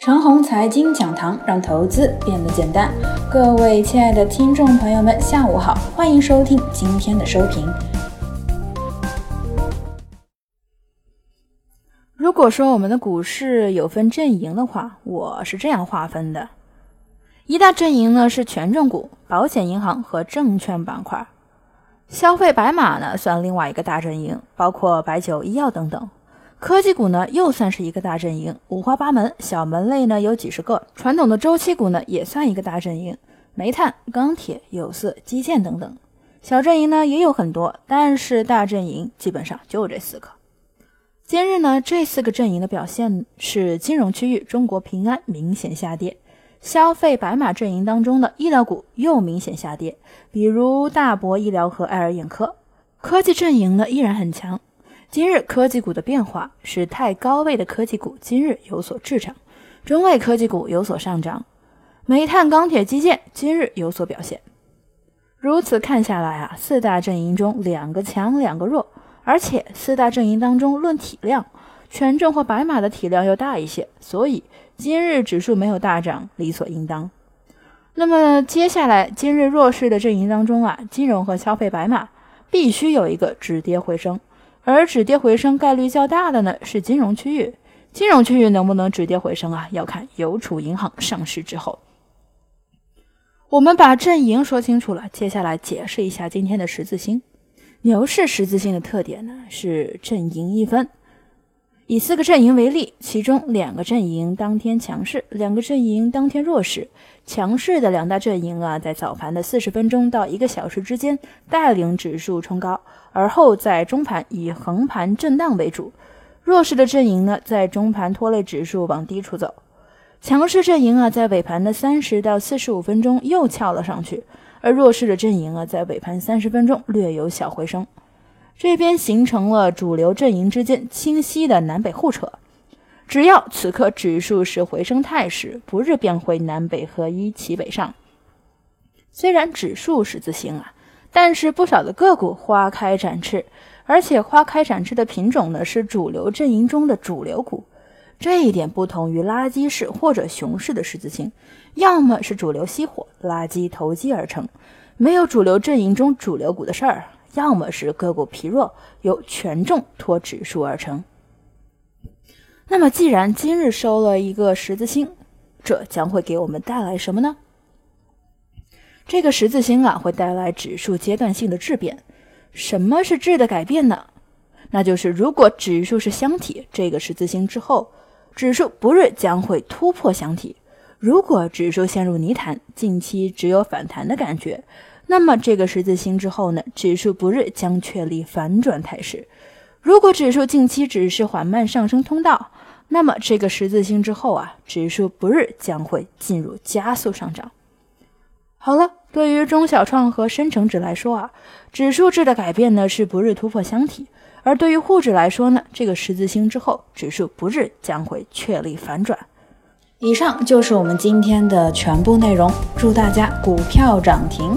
长虹财经讲堂让投资变得简单。各位亲爱的听众朋友们，下午好，欢迎收听今天的收评。如果说我们的股市有分阵营的话，我是这样划分的：一大阵营呢是权重股、保险、银行和证券板块；消费白马呢算另外一个大阵营，包括白酒、医药等等。科技股呢，又算是一个大阵营，五花八门，小门类呢有几十个。传统的周期股呢，也算一个大阵营，煤炭、钢铁、有色、基建等等。小阵营呢也有很多，但是大阵营基本上就这四个。今日呢，这四个阵营的表现是：金融区域中国平安明显下跌，消费白马阵营当中的医疗股又明显下跌，比如大博医疗和爱尔眼科。科技阵营呢依然很强。今日科技股的变化是太高位的科技股今日有所滞涨，中位科技股有所上涨，煤炭、钢铁、基建今日有所表现。如此看下来啊，四大阵营中两个强两个弱，而且四大阵营当中论体量，权重和白马的体量要大一些，所以今日指数没有大涨，理所应当。那么接下来今日弱势的阵营当中啊，金融和消费白马必须有一个止跌回升。而止跌回升概率较大的呢是金融区域，金融区域能不能止跌回升啊？要看邮储银行上市之后。我们把阵营说清楚了，接下来解释一下今天的十字星。牛市十字星的特点呢是阵营一分。以四个阵营为例，其中两个阵营当天强势，两个阵营当天弱势。强势的两大阵营啊，在早盘的四十分钟到一个小时之间带领指数冲高，而后在中盘以横盘震荡为主。弱势的阵营呢，在中盘拖累指数往低处走。强势阵营啊，在尾盘的三十到四十五分钟又翘了上去，而弱势的阵营啊，在尾盘三十分钟略有小回升。这边形成了主流阵营之间清晰的南北互扯，只要此刻指数是回升态势，不日便会南北合一齐北上。虽然指数十字星啊，但是不少的个股花开展翅，而且花开展翅的品种呢是主流阵营中的主流股，这一点不同于垃圾式或者熊市的十字星，要么是主流熄火，垃圾投机而成，没有主流阵营中主流股的事儿。要么是个股疲弱，由权重托指数而成。那么，既然今日收了一个十字星，这将会给我们带来什么呢？这个十字星啊，会带来指数阶段性的质变。什么是质的改变呢？那就是如果指数是箱体，这个十字星之后，指数不日将会突破箱体；如果指数陷入泥潭，近期只有反弹的感觉。那么这个十字星之后呢，指数不日将确立反转态势。如果指数近期只是缓慢上升通道，那么这个十字星之后啊，指数不日将会进入加速上涨。好了，对于中小创和深成指来说啊，指数制的改变呢是不日突破箱体；而对于沪指来说呢，这个十字星之后，指数不日将会确立反转。以上就是我们今天的全部内容，祝大家股票涨停。